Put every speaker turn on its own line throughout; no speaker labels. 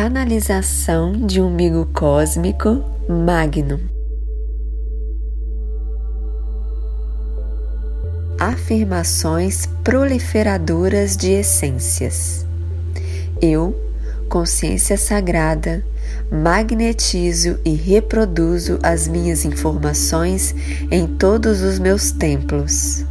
canalização de umbigo cósmico Magnum. Afirmações proliferadoras de essências. Eu, consciência sagrada, magnetizo e reproduzo as minhas informações em todos os meus templos.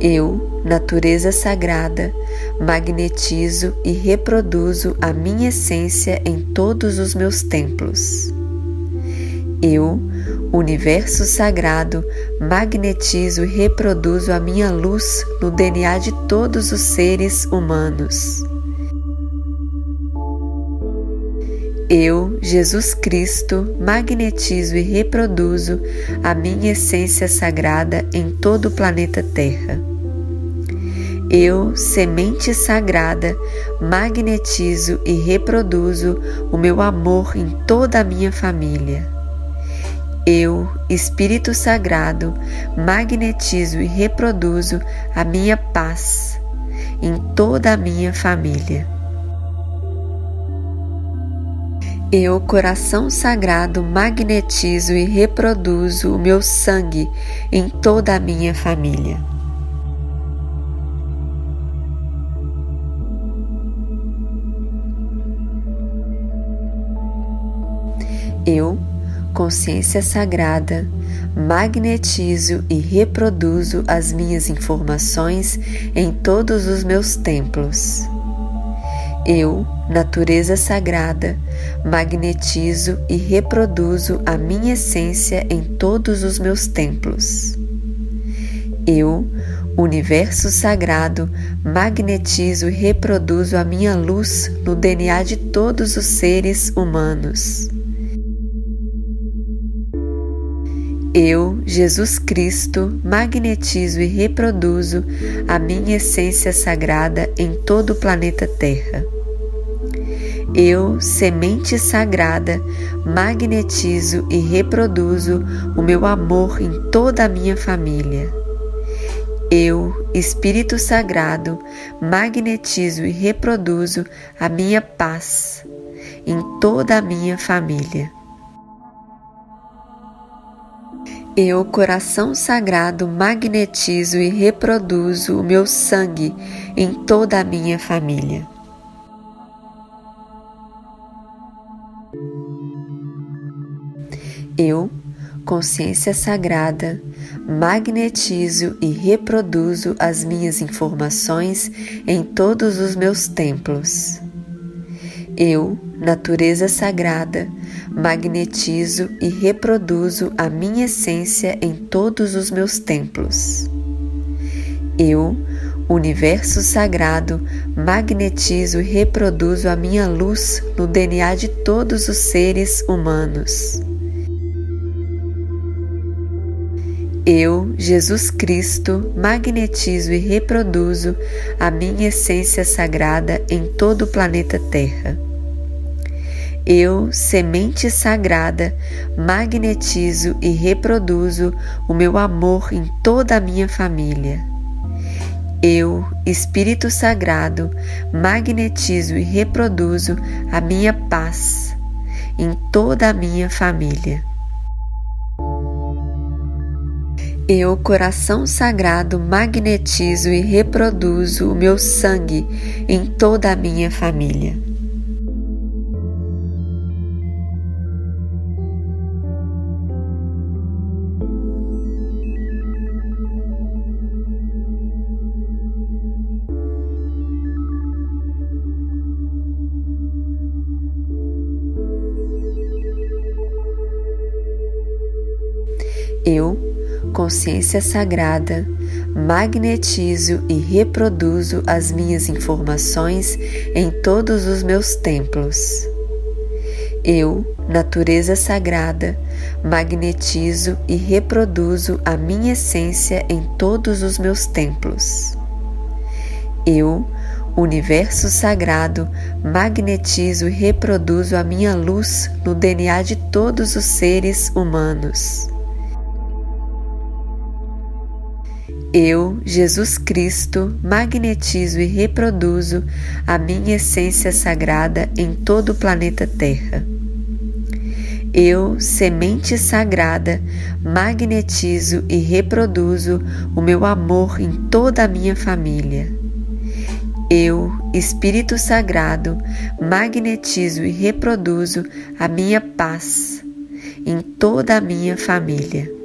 Eu, natureza sagrada, magnetizo e reproduzo a minha essência em todos os meus templos. Eu, universo sagrado, magnetizo e reproduzo a minha luz no DNA de todos os seres humanos. Eu, Jesus Cristo, magnetizo e reproduzo a minha essência sagrada em todo o planeta Terra. Eu, semente sagrada, magnetizo e reproduzo o meu amor em toda a minha família. Eu, Espírito Sagrado, magnetizo e reproduzo a minha paz em toda a minha família. Eu, coração sagrado, magnetizo e reproduzo o meu sangue em toda a minha família. Eu, consciência sagrada, magnetizo e reproduzo as minhas informações em todos os meus templos. Eu, natureza sagrada, magnetizo e reproduzo a minha essência em todos os meus templos. Eu, universo sagrado, magnetizo e reproduzo a minha luz no DNA de todos os seres humanos. Eu, Jesus Cristo, magnetizo e reproduzo a minha essência sagrada em todo o planeta Terra. Eu, semente sagrada, magnetizo e reproduzo o meu amor em toda a minha família. Eu, Espírito Sagrado, magnetizo e reproduzo a minha paz em toda a minha família. Eu, coração sagrado, magnetizo e reproduzo o meu sangue em toda a minha família. Eu, consciência sagrada, magnetizo e reproduzo as minhas informações em todos os meus templos. Eu, natureza sagrada, magnetizo e reproduzo a minha essência em todos os meus templos. Eu, universo sagrado, magnetizo e reproduzo a minha luz no DNA de todos os seres humanos. Eu, Jesus Cristo, magnetizo e reproduzo a minha essência sagrada em todo o planeta Terra. Eu, semente sagrada, magnetizo e reproduzo o meu amor em toda a minha família. Eu, Espírito Sagrado, magnetizo e reproduzo a minha paz em toda a minha família. Eu, coração sagrado, magnetizo e reproduzo o meu sangue em toda a minha família. Eu, consciência sagrada, magnetizo e reproduzo as minhas informações em todos os meus templos. Eu, natureza sagrada, magnetizo e reproduzo a minha essência em todos os meus templos. Eu, universo sagrado, magnetizo e reproduzo a minha luz no DNA de todos os seres humanos. Eu, Jesus Cristo, magnetizo e reproduzo a minha essência sagrada em todo o planeta Terra. Eu, semente sagrada, magnetizo e reproduzo o meu amor em toda a minha família. Eu, Espírito Sagrado, magnetizo e reproduzo a minha paz em toda a minha família.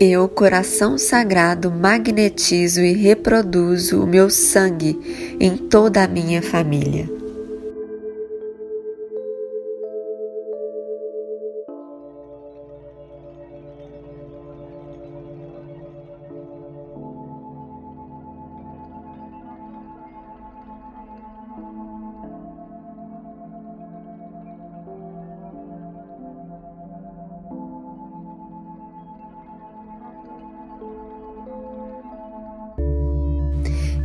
Eu, coração sagrado, magnetizo e reproduzo o meu sangue em toda a minha família.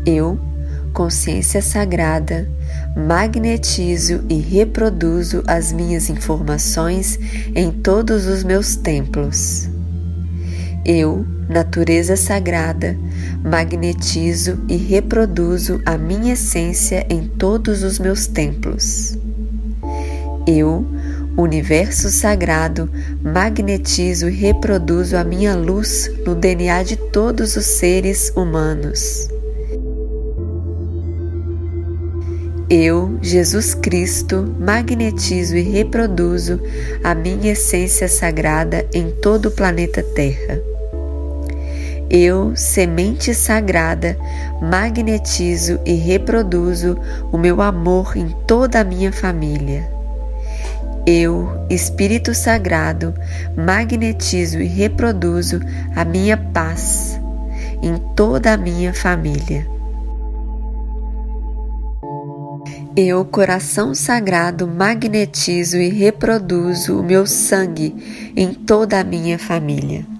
Eu, consciência sagrada, magnetizo e reproduzo as minhas informações em todos os meus templos. Eu, natureza sagrada, magnetizo e reproduzo a minha essência em todos os meus templos. Eu, universo sagrado, magnetizo e reproduzo a minha luz no DNA de todos os seres humanos. Eu, Jesus Cristo, magnetizo e reproduzo a minha essência sagrada em todo o planeta Terra. Eu, semente sagrada, magnetizo e reproduzo o meu amor em toda a minha família. Eu, Espírito Sagrado, magnetizo e reproduzo a minha paz em toda a minha família. Eu, coração sagrado, magnetizo e reproduzo o meu sangue em toda a minha família.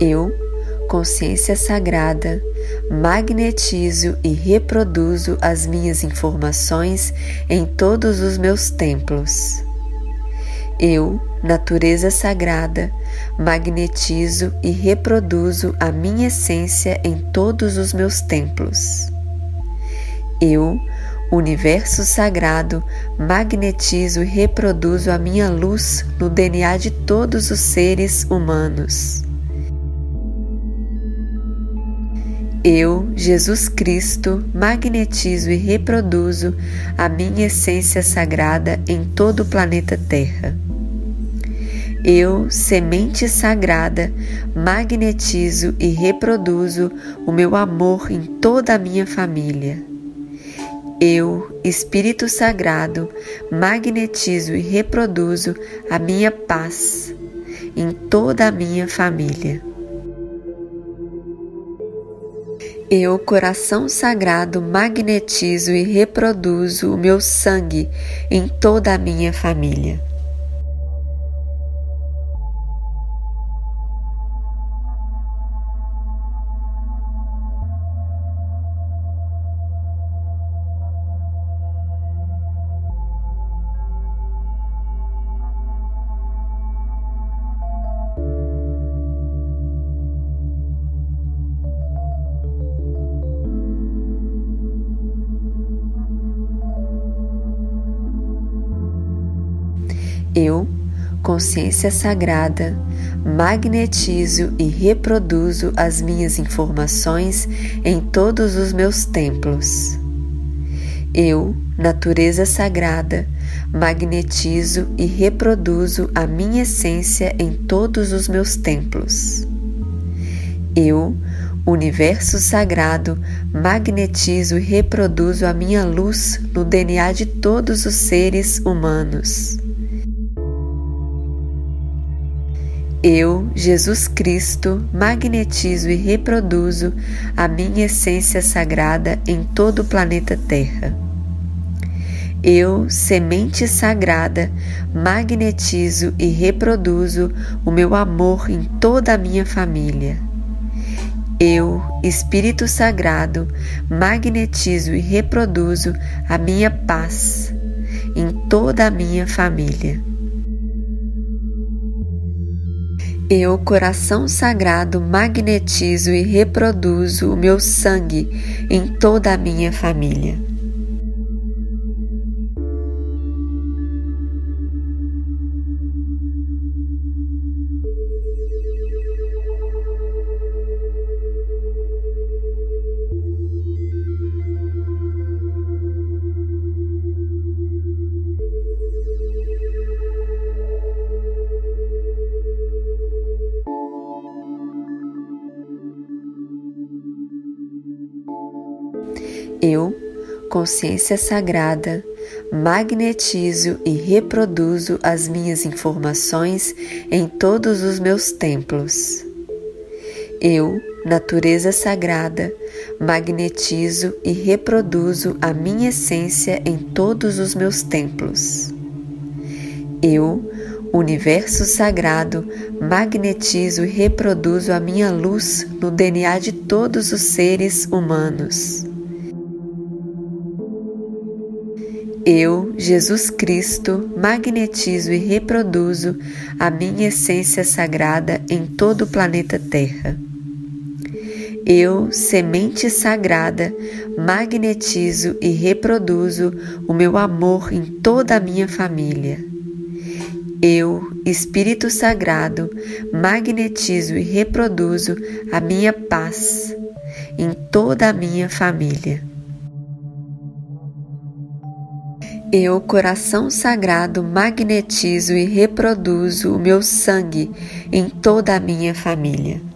Eu, consciência sagrada, magnetizo e reproduzo as minhas informações em todos os meus templos. Eu, natureza sagrada, magnetizo e reproduzo a minha essência em todos os meus templos. Eu, universo sagrado, magnetizo e reproduzo a minha luz no DNA de todos os seres humanos. Eu, Jesus Cristo, magnetizo e reproduzo a minha essência sagrada em todo o planeta Terra. Eu, semente sagrada, magnetizo e reproduzo o meu amor em toda a minha família. Eu, Espírito Sagrado, magnetizo e reproduzo a minha paz em toda a minha família. Eu, coração sagrado, magnetizo e reproduzo o meu sangue em toda a minha família. Eu, consciência sagrada, magnetizo e reproduzo as minhas informações em todos os meus templos. Eu, natureza sagrada, magnetizo e reproduzo a minha essência em todos os meus templos. Eu, universo sagrado, magnetizo e reproduzo a minha luz no DNA de todos os seres humanos. Eu, Jesus Cristo, magnetizo e reproduzo a minha essência sagrada em todo o planeta Terra. Eu, semente sagrada, magnetizo e reproduzo o meu amor em toda a minha família. Eu, Espírito Sagrado, magnetizo e reproduzo a minha paz em toda a minha família. Eu, coração sagrado, magnetizo e reproduzo o meu sangue em toda a minha família. Eu, consciência sagrada, magnetizo e reproduzo as minhas informações em todos os meus templos. Eu, natureza sagrada, magnetizo e reproduzo a minha essência em todos os meus templos. Eu, universo sagrado, magnetizo e reproduzo a minha luz no DNA de todos os seres humanos. Eu, Jesus Cristo, magnetizo e reproduzo a minha essência sagrada em todo o planeta Terra. Eu, semente sagrada, magnetizo e reproduzo o meu amor em toda a minha família. Eu, Espírito Sagrado, magnetizo e reproduzo a minha paz em toda a minha família. Eu, coração sagrado, magnetizo e reproduzo o meu sangue em toda a minha família.